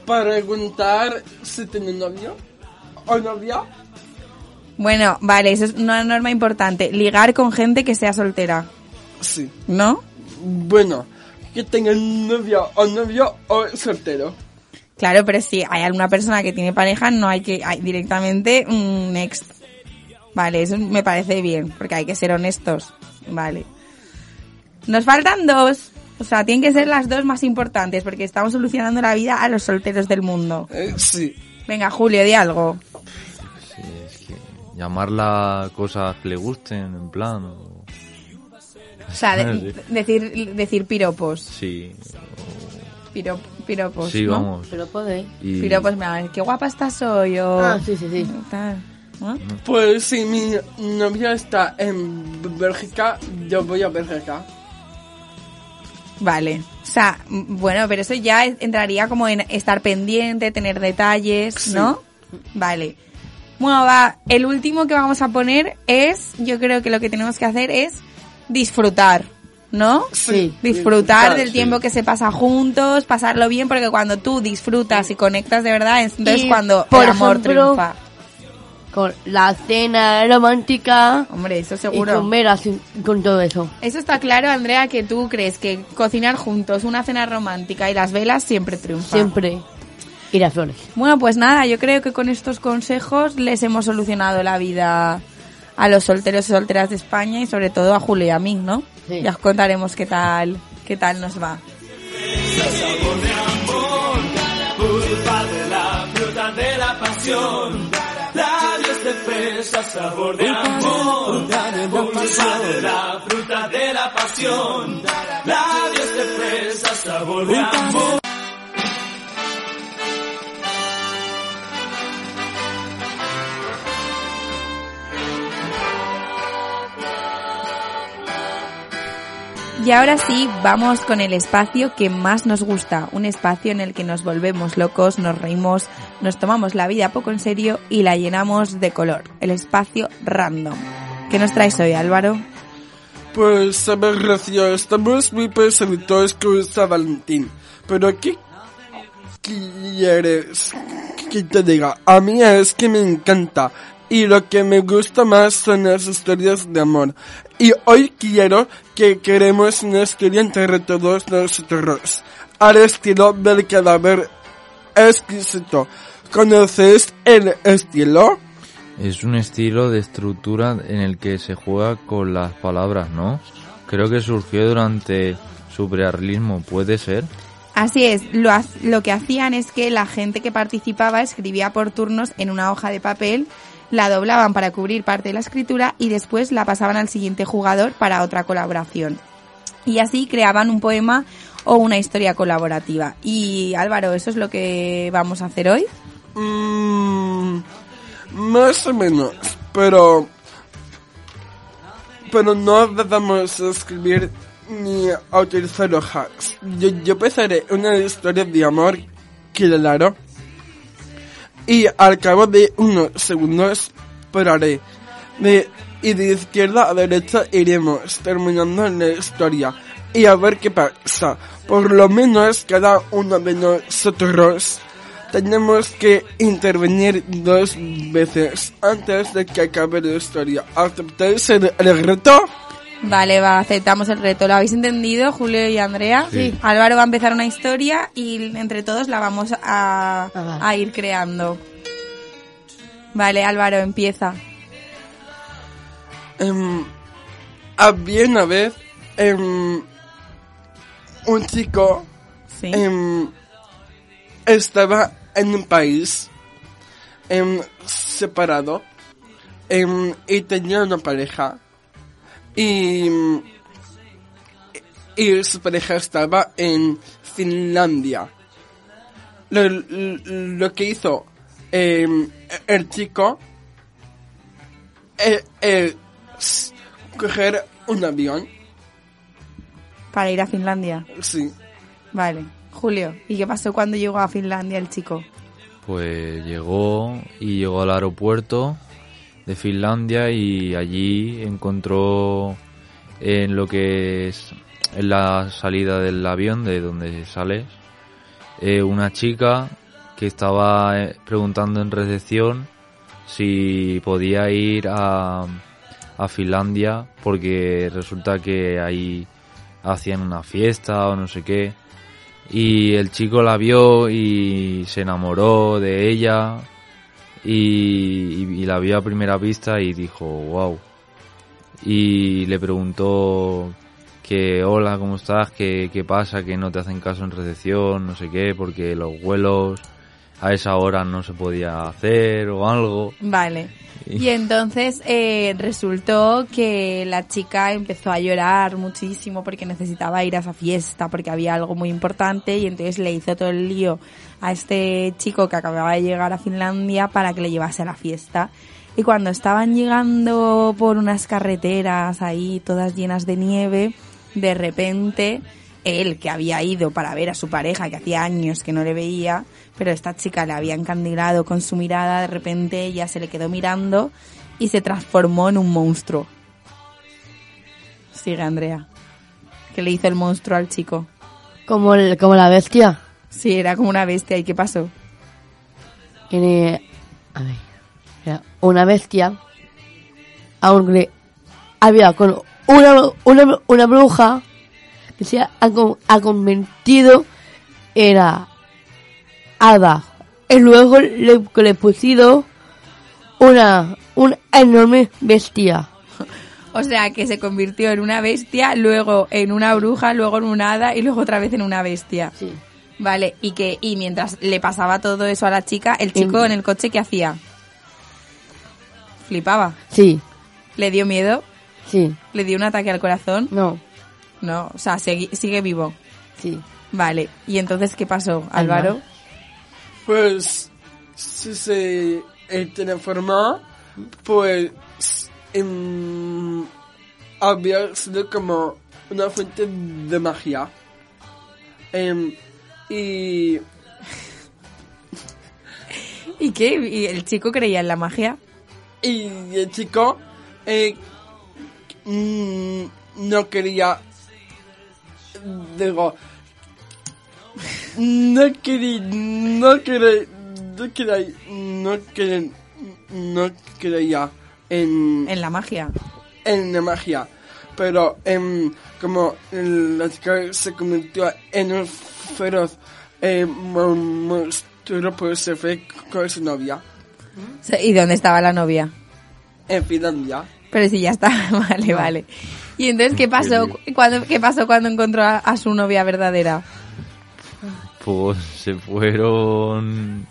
Preguntar si tiene novio o novia. Bueno, vale, eso es una norma importante. Ligar con gente que sea soltera, Sí. ¿no? Bueno, que tenga novia o novio o soltero. Claro, pero si hay alguna persona que tiene pareja, no hay que hay directamente un next. Vale, eso me parece bien, porque hay que ser honestos. Vale. Nos faltan dos. O sea, tienen que ser las dos más importantes, porque estamos solucionando la vida a los solteros del mundo. Eh, sí. Venga, Julio, di algo. Sí, es que llamarla cosas que le gusten, en plan. o- O sea, de- <laughs> decir, decir piropos. Sí. Piro- piropos. Sí, ¿no? vamos. Pero puede. Y Piropos, mira, qué guapa estás hoy, o... Ah, sí, sí, sí. Pues si mi novia está en Bélgica, yo voy a Bélgica. Vale. O sea, bueno, pero eso ya entraría como en estar pendiente, tener detalles, Sí. ¿no? Vale. Bueno, va, el último que vamos a poner es, yo creo que lo que tenemos que hacer es disfrutar, ¿no? Sí. Disfrutar del sí. tiempo que se pasa juntos, pasarlo bien, porque cuando tú disfrutas y conectas de verdad, es entonces Y, cuando por el amor ejemplo, triunfa. Con la cena romántica Hombre, eso y seguro. comer así, con todo eso. Eso está claro, Andrea, que tú crees que cocinar juntos, una cena romántica y las velas siempre triunfan. Siempre. Y las flores. Bueno, pues nada, yo creo que con estos consejos les hemos solucionado la vida a los solteros y solteras de España y sobre todo a Julio y a mí, ¿no? Sí. Ya os contaremos qué tal, qué tal nos va. Culpa de la fruta de la pasión. Labios de fresa, sabor de amor. Culpa de la fruta de la pasión. Labios de fresa, sabor de amor. Y ahora sí, vamos con el espacio que más nos gusta, un espacio en el que nos volvemos locos, nos reímos, nos tomamos la vida poco en serio y la llenamos de color, el espacio random. ¿Qué nos traes hoy, Álvaro? Pues, a ver, Rocío, estamos muy personitos con San Valentín. Pero, ¿qué quieres que te diga? A mí es que me encanta. Y lo que me gusta más son las historias de amor. Y hoy quiero que queremos una historia entre todos nosotros. Al estilo del cadáver exquisito. ¿Conoces el estilo? Es un estilo de estructura en el que se juega con las palabras, ¿no? Creo que surgió durante su prearlismo, ¿puede ser? Así es, lo, lo que hacían es que la gente que participaba escribía por turnos en una hoja de papel, la doblaban para cubrir parte de la escritura y después la pasaban al siguiente jugador para otra colaboración. Y así creaban un poema o una historia colaborativa. Y Álvaro, ¿eso es lo que vamos a hacer hoy? Mm, más o menos, pero... Pero no debemos escribir ni a utilizar hojas. Yo, yo pensaré una historia de amor. Y al cabo de unos segundos pararé. De, y de izquierda a derecha iremos terminando la historia. Y a ver qué pasa. Por lo menos cada uno de nosotros tenemos que intervenir dos veces antes de que acabe la historia. ¿Aceptáis el, reto? Vale, va, aceptamos el reto. ¿Lo habéis entendido, Julio y Andrea? Sí. Álvaro va a empezar una historia y entre todos la vamos a, a ir creando. Vale, Álvaro, empieza. Em, había una vez em, un chico Sí. em, estaba en un país separado y tenía una pareja y, y su pareja estaba en Finlandia. Lo, lo- lo que hizo em, el chico eh, es coger un avión, Para ir a Finlandia. sí, Vale. Julio, ¿y qué pasó cuando llegó a Finlandia el chico? Pues llegó y llegó al aeropuerto de Finlandia y allí encontró en lo que es en la salida del avión de donde sales eh, una chica que estaba eh, preguntando en recepción si podía ir a, a Finlandia porque resulta que ahí hacían una fiesta o no sé qué. Y el chico la vio y se enamoró de ella y, la vio a primera vista y dijo wow y le preguntó que hola cómo estás qué, qué pasa que no te hacen caso en recepción no sé qué porque los vuelos a esa hora no se podía hacer o algo Vale. Y entonces eh, resultó que la chica empezó a llorar muchísimo porque necesitaba ir a esa fiesta, porque había algo muy importante y entonces le hizo todo el lío a este chico que acababa de llegar a Finlandia para que le llevase a la fiesta. Y cuando estaban llegando por unas carreteras ahí todas llenas de nieve, de repente él que había ido para ver a su pareja que hacía años que no le veía, pero esta chica le había encandilado con su mirada, de repente ella se le quedó mirando y se transformó en un monstruo. Sigue Andrea. ¿Qué le hizo el monstruo al chico? Como, el- como la bestia. Sí, era como una bestia. ¿Y qué pasó? Tiene, a ver, era una bestia. Aunque había con una, una, una bruja que se ha, ha convertido era hada. Y luego le, le pusieron una, una enorme bestia. <laughs> O sea, que se convirtió en una bestia, luego en una bruja, luego en una hada y luego otra vez en una bestia. Sí. Vale, y que y mientras le pasaba todo eso a la chica, el chico en el coche, ¿qué hacía? Flipaba. Sí, ¿Le dio miedo? sí, ¿Le dio un ataque al corazón? no, No, o sea, sigue vivo. sí. Vale, ¿y entonces qué pasó, Álvaro? Pues si se eh, transformó, pues había sido como una fuente de magia. Em, y ¿Y qué? ¿Y el chico creía en la magia? Y el chico eh, mm, no quería, digo, no quería, no quería, no quería, no quería, no creía en, En la magia. en la magia, pero em, como la chica se convirtió en un feroz eh, mon- monstruo, pues se fue con su novia. ¿Y dónde estaba la novia? En Finlandia. Pero si ya está, <laughs> vale, vale. Y entonces, ¿qué pasó, cuando, ¿qué pasó cuando encontró a, a su novia verdadera? Pues se fueron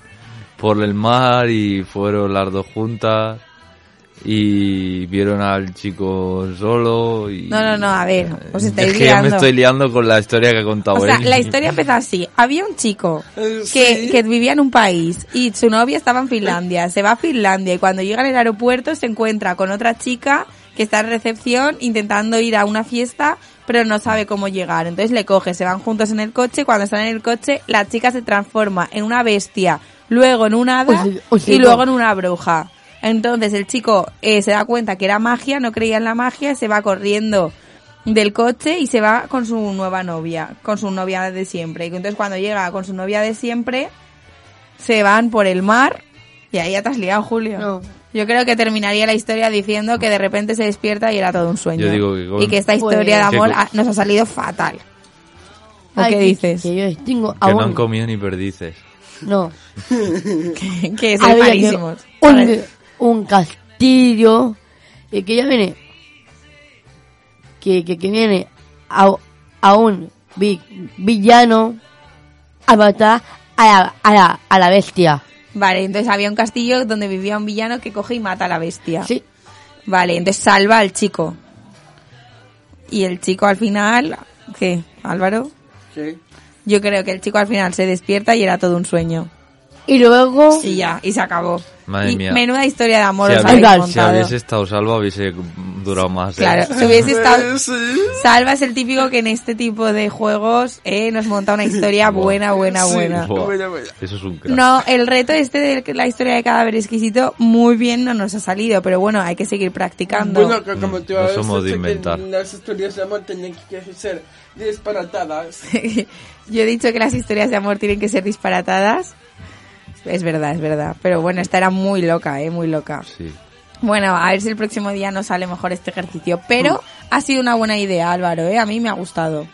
por el mar y fueron las dos juntas y vieron al chico solo y... No, no, no, a ver, os estáis es que ya me liando. estoy liando con la historia que ha contado O sea, él. la historia empezó así. Había un chico que, sí. que vivía en un país y su novia estaba en Finlandia. Se va a Finlandia y cuando llega al aeropuerto se encuentra con otra chica que está en recepción intentando ir a una fiesta pero no sabe cómo llegar. Entonces le coge, se van juntos en el coche. Cuando están en el coche, la chica se transforma en una bestia, luego en un hada y no. luego en una bruja. Entonces el chico eh, se da cuenta que era magia, no creía en la magia, se va corriendo del coche y se va con su nueva novia, con su novia de siempre. Y entonces cuando llega con su novia de siempre, se van por el mar y ahí ya te has liado, Julio. No. Yo creo que terminaría la historia diciendo que de repente se despierta y era todo un sueño. Yo digo que con- Y que esta historia Pues- de amor ah, nos ha salido fatal. ¿O Ay, qué que- dices? Que yo distingo Que no aún. han comido ni perdices. No. <laughs> que es Había que- malísimos. Un, un castillo. Y que ya viene. Que, que, que viene a, a un vi- villano a matar a la, a la, a la bestia. Vale, entonces había un castillo donde vivía un villano que coge y mata a la bestia. Sí. Vale, entonces salva al chico. Y el chico al final, ¿qué? Álvaro? ¿Qué? Yo creo que el chico al final se despierta y era todo un sueño. Y luego. Y ya, y se acabó. Madre Y mía. Menuda historia de amor Si, os habéis- habéis Salva, si hubiese estado salvo, hubiese durado más. ¿eh? Claro, si hubiese <laughs> estado... Sí. Salva es el típico que en este tipo de juegos eh, nos monta una historia <laughs> buena, buena, Sí. buena. Eso es un crack. No, el reto este de la historia de cadáver exquisito muy bien no nos ha salido, pero bueno, hay que seguir practicando. Bueno, que como te No has somos de inventar. las historias de amor tienen que ser disparatadas. <laughs> Yo he dicho que las historias de amor tienen que ser disparatadas. Es verdad, es verdad. Pero bueno, esta era muy loca, eh, muy loca. Sí. Bueno, a ver si el próximo día nos sale mejor este ejercicio. Pero ha sido una buena idea, Álvaro, eh. A mí me ha gustado.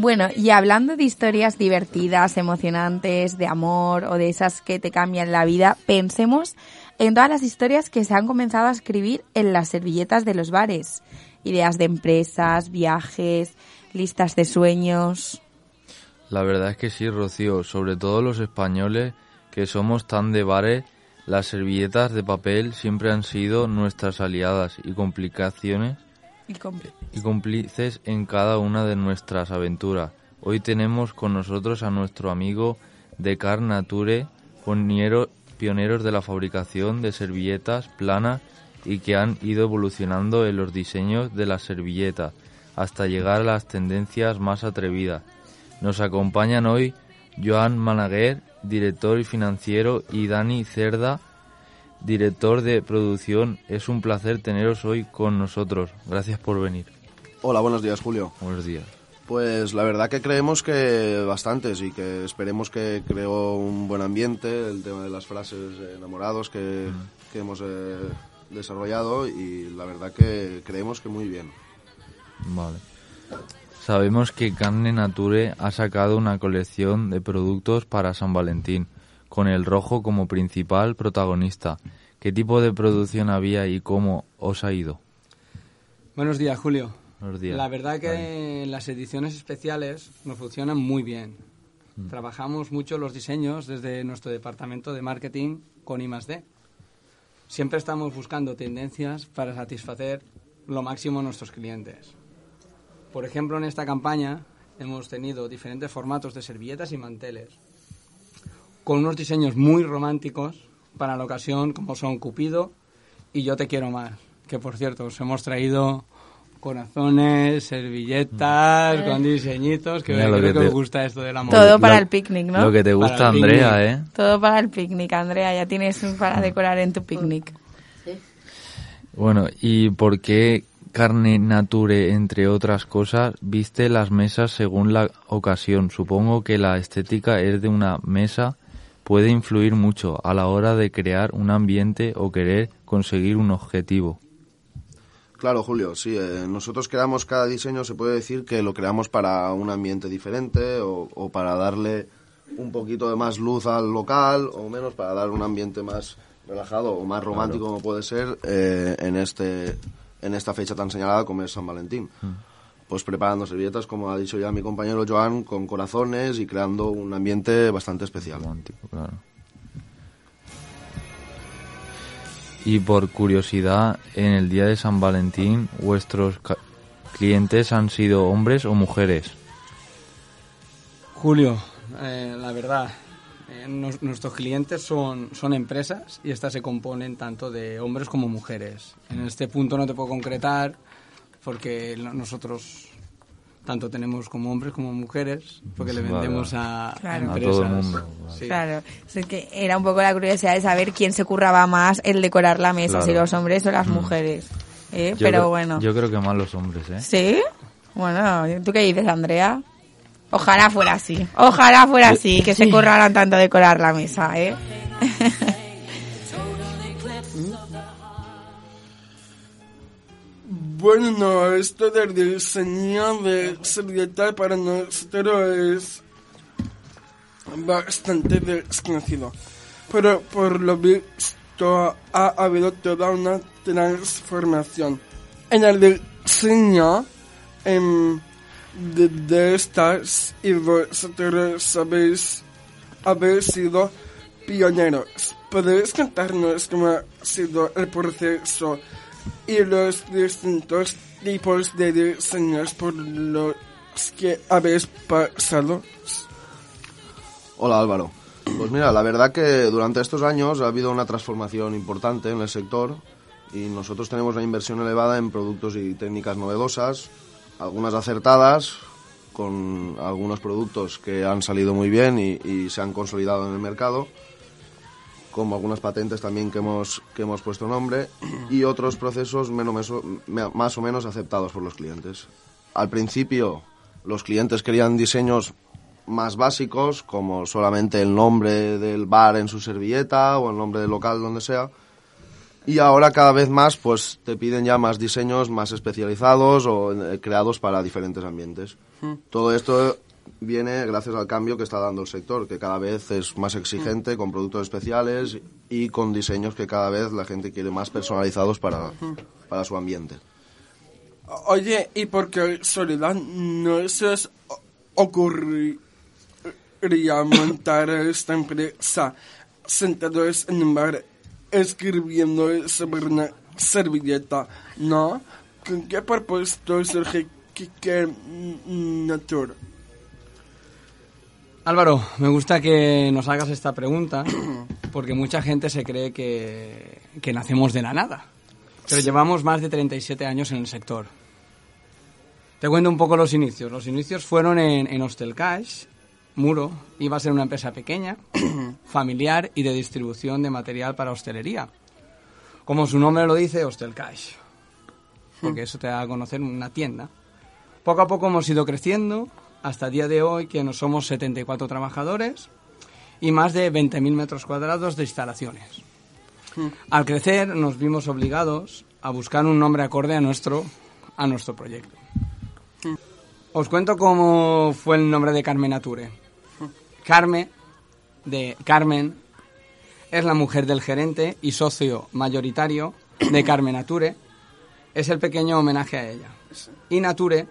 Bueno, y hablando de historias divertidas, emocionantes, de amor o de esas que te cambian la vida, pensemos en todas las historias que se han comenzado a escribir en las servilletas de los bares. Ideas de empresas, viajes, listas de sueños. La verdad es que sí, Rocío. Sobre todo los españoles que somos tan de bares, las servilletas de papel siempre han sido nuestras aliadas y complicaciones y cómplices en cada una de nuestras aventuras. Hoy tenemos con nosotros a nuestro amigo de Carnature, pionero- pioneros de la fabricación de servilletas planas y que han ido evolucionando en los diseños de las servilletas hasta llegar a las tendencias más atrevidas. Nos acompañan hoy Joan Managuer, director y financiero, y Dani Cerda, director de producción. Es un placer teneros hoy con nosotros. Gracias por venir. Hola, buenos días, Julio. Buenos días. Pues la verdad que creemos que bastantes y que esperemos que creó un buen ambiente, el tema de las frases enamorados que, que hemos eh, desarrollado y la verdad que creemos que muy bien. Vale. Sabemos que Carne Nature ha sacado una colección de productos para San Valentín, con el rojo como principal protagonista. ¿Qué tipo de producción había y cómo os ha ido? Buenos días, Julio. Buenos días. La verdad que las ediciones especiales nos funcionan muy bien. Mm. Trabajamos mucho los diseños desde nuestro departamento de marketing con I+D. Siempre estamos buscando tendencias para satisfacer lo máximo a nuestros clientes. Por ejemplo, en esta campaña hemos tenido diferentes formatos de servilletas y manteles con unos diseños muy románticos para la ocasión, como son Cupido y Yo te quiero más. Que por cierto, os hemos traído Corazones, servilletas, con diseñitos, que Mira creo lo que, que te- os gusta esto del amor. Todo para Lo- el picnic, ¿no? Lo que te Para gusta, el Andrea, picnic. ¿eh? Todo para el picnic, Andrea. Ya tienes para decorar en tu picnic. Bueno, ¿y por qué Carne Nature, entre otras cosas, viste las mesas según la ocasión? Supongo que la estética es de una mesa puede influir mucho a la hora de crear un ambiente o querer conseguir un objetivo. Claro, Julio, sí. eh, nosotros creamos cada diseño, se puede decir que lo creamos para un ambiente diferente o, o para darle un poquito de más luz al local o menos para dar un ambiente más relajado o más romántico como puede ser eh, en este en esta fecha tan señalada como es San Valentín. Pues preparando servilletas, como ha dicho ya mi compañero Joan, con corazones y creando un ambiente bastante especial. Romántico, claro. Y por curiosidad, en el día de San Valentín, ¿vuestros clientes han sido hombres o mujeres? Julio, eh, la verdad, eh, nos- nuestros clientes son, son empresas y estas se componen tanto de hombres como mujeres. En este punto no te puedo concretar porque nosotros tanto tenemos como hombres como mujeres porque le vendemos vale. a, a Claro. A empresas. todo el mundo. Sí. Claro, es que era un poco la curiosidad de saber quién se curraba más el decorar la mesa, Claro. si los hombres o las mujeres. ¿eh? Pero creo- bueno. Yo creo que más los hombres, ¿eh? ¿Sí? Bueno, ¿tú qué dices, Andrea? Ojalá fuera así. Ojalá fuera así, que se curraran tanto decorar la mesa, ¿eh? Bueno, no, esto del diseño de servilleta para nosotros es bastante desconocido. Pero por lo visto ha habido toda una transformación en el diseño em, de, de estas y vosotros habéis, habéis sido pioneros. ¿Podéis contarnos cómo ha sido el proceso y los distintos tipos de diseños por los que habéis pasado? Hola Álvaro. Pues mira, la verdad que durante estos años ha habido una transformación importante en el sector y nosotros tenemos una inversión elevada en productos y técnicas novedosas, algunas acertadas, con algunos productos que han salido muy bien y, y se han consolidado en el mercado, como algunas patentes también que hemos, que hemos puesto nombre y otros procesos menos, más o menos aceptados por los clientes. Al principio los clientes querían diseños más básicos, como solamente el nombre del bar en su servilleta o el nombre del local donde sea. Y ahora cada vez más pues te piden ya más diseños más especializados o eh, creados para diferentes ambientes. Todo esto viene gracias al cambio que está dando el sector, que cada vez es más exigente con productos especiales y con diseños que cada vez la gente quiere más personalizados para, para su ambiente. Oye, ¿y por casualidad no se os ocurriría montar esta empresa sentados en un bar escribiendo sobre una servilleta? ¿No? ¿Con qué propósito surge Kike Nature? Álvaro, me gusta que nos hagas esta pregunta <clears throat> porque mucha gente se cree que, que nacemos de la nada. Pero llevamos más de 37 años en el sector. Te cuento un poco los inicios. Los inicios fueron en, en Hostel Cash, Muro. Iba a ser una empresa pequeña, <clears throat> familiar y de distribución de material para hostelería. Como su nombre lo dice, Hostel Cash. Porque eso te da a conocer una tienda. Poco a poco hemos ido creciendo hasta el día de hoy que nos somos 74 trabajadores y más de 20.000 metros cuadrados de instalaciones. Al crecer nos vimos obligados a buscar un nombre acorde a nuestro, a nuestro proyecto. Os cuento cómo fue el nombre de Carmen Ature. Carmen, de Carmen, es la mujer del gerente y socio mayoritario de Carmen Ature. Es el pequeño homenaje a ella. Y Nature,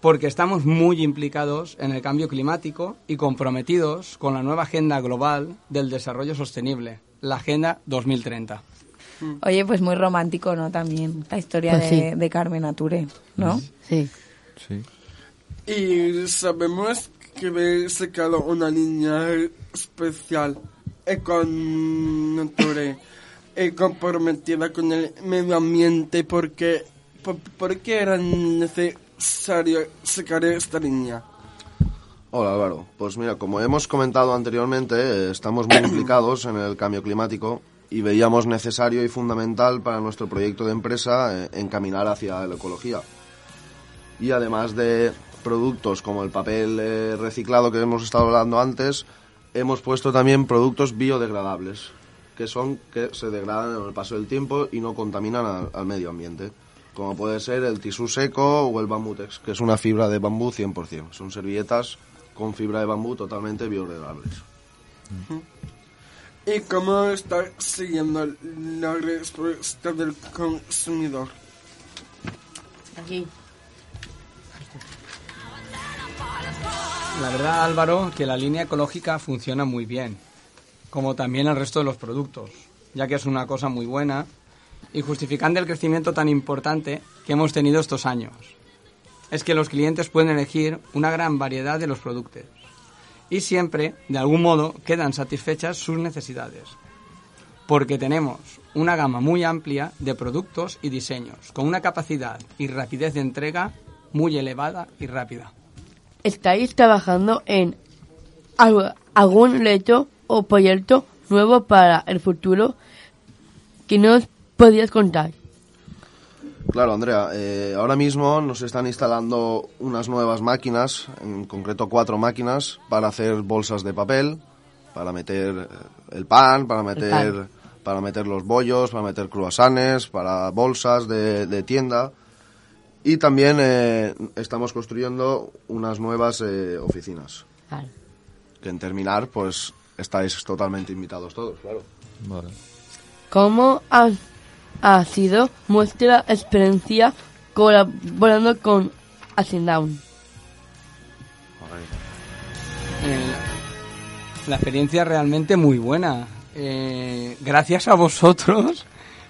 porque estamos muy implicados en el cambio climático y comprometidos con la nueva agenda global del desarrollo sostenible, la Agenda 2030. Oye, pues muy romántico, ¿no? También la historia Pues de, sí. de Carmen Ature, ¿no? Sí. Sí. Y sabemos que habéis sacado una línea especial con Nature eh, comprometida con el medio ambiente porque ¿por, por qué era necesario sacar esta línea? Hola Álvaro, pues mira, como hemos comentado anteriormente, estamos muy <coughs> implicados en el cambio climático y veíamos necesario y fundamental para nuestro proyecto de empresa eh, encaminar hacia la ecología. Y además de productos como el papel eh, reciclado que hemos estado hablando antes, hemos puesto también productos biodegradables, que son que se degradan en el paso del tiempo y no contaminan al, al medio ambiente, como puede ser el tisú seco o el bambutex, que es una fibra de bambú 100%. Son servilletas con fibra de bambú totalmente biodegradables. ¿Y cómo está siguiendo la respuesta del consumidor? Aquí. La verdad, Álvaro, que la línea ecológica funciona muy bien, como también el resto de los productos, ya que es una cosa muy buena y justificando el crecimiento tan importante que hemos tenido estos años. Es que los clientes pueden elegir una gran variedad de los productos y siempre, de algún modo, quedan satisfechas sus necesidades. Porque tenemos una gama muy amplia de productos y diseños, con una capacidad y rapidez de entrega muy elevada y rápida. ¿Estáis trabajando en algún reto o proyecto nuevo para el futuro que nos podrías contar? Claro, Andrea, eh, ahora mismo nos están instalando unas nuevas máquinas, en concreto cuatro máquinas, para hacer bolsas de papel, para meter eh, el pan, para meter, pan. para meter los bollos, para meter croissants, para bolsas de, de tienda. Y también eh, estamos construyendo unas nuevas eh, oficinas, que en terminar, pues estáis totalmente invitados todos, claro. Vale. ¿Cómo ha, ha sido vuestra experiencia colaborando con Asindown? Eh, la experiencia realmente muy buena. Eh, gracias a vosotros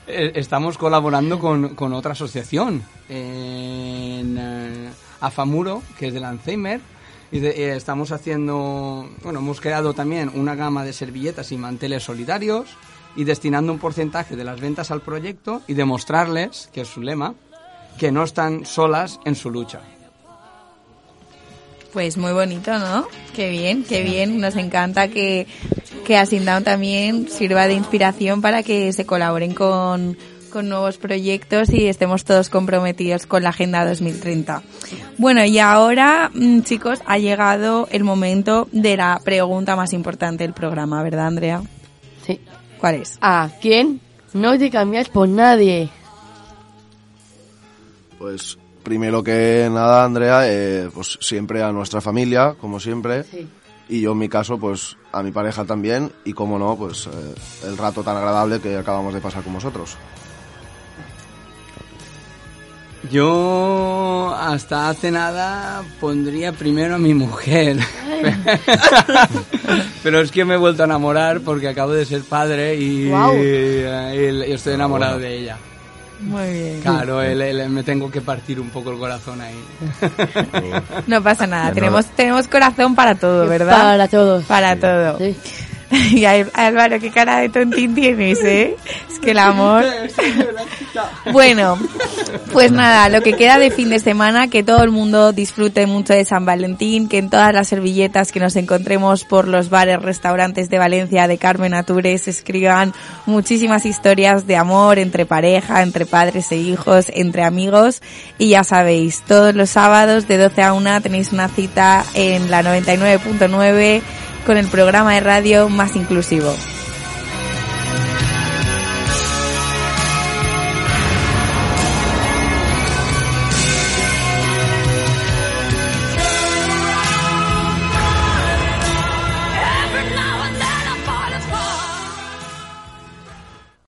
eh, estamos colaborando con, con otra asociación, eh, Afamuro, que es del Alzheimer. Y de- estamos haciendo, bueno, hemos creado también una gama de servilletas y manteles solidarios y destinando un porcentaje de las ventas al proyecto y demostrarles, que es su lema, que no están solas en su lucha. Pues muy bonito, ¿no? Qué bien, qué bien. Nos encanta que, que Asindown también sirva de inspiración para que se colaboren con, con nuevos proyectos y estemos todos comprometidos con la Agenda 2030. Bueno, y ahora, mm, chicos, ha llegado el momento de la pregunta más importante del programa, ¿verdad, Andrea? Sí. ¿Cuál es? ¿A quién no te cambias por nadie? Pues primero que nada, Andrea, eh, pues siempre a nuestra familia, como siempre. Y yo en mi caso, pues a mi pareja también. Y como no, pues eh, el rato tan agradable que acabamos de pasar con vosotros. Yo hasta hace nada pondría primero a mi mujer. <laughs> Pero es que me he vuelto a enamorar porque acabo de ser padre y, y estoy enamorado de ella. Muy bien. Claro, el- el- me tengo que partir un poco el corazón ahí. No pasa nada, tenemos, tenemos corazón para todo, ¿verdad? Para todos. Para todo. <laughs> Y Álvaro, qué cara de tontín tienes, ¿eh? Es que el amor... <laughs> Bueno, pues nada, lo que queda de fin de semana, que todo el mundo disfrute mucho de San Valentín, que en todas las servilletas que nos encontremos por los bares, restaurantes de Valencia, de Carmen Atures, se escriban muchísimas historias de amor entre pareja, entre padres e hijos, entre amigos. Y ya sabéis, todos los sábados de 12 a 1 tenéis una cita en la 99.9 con el programa de radio más inclusivo.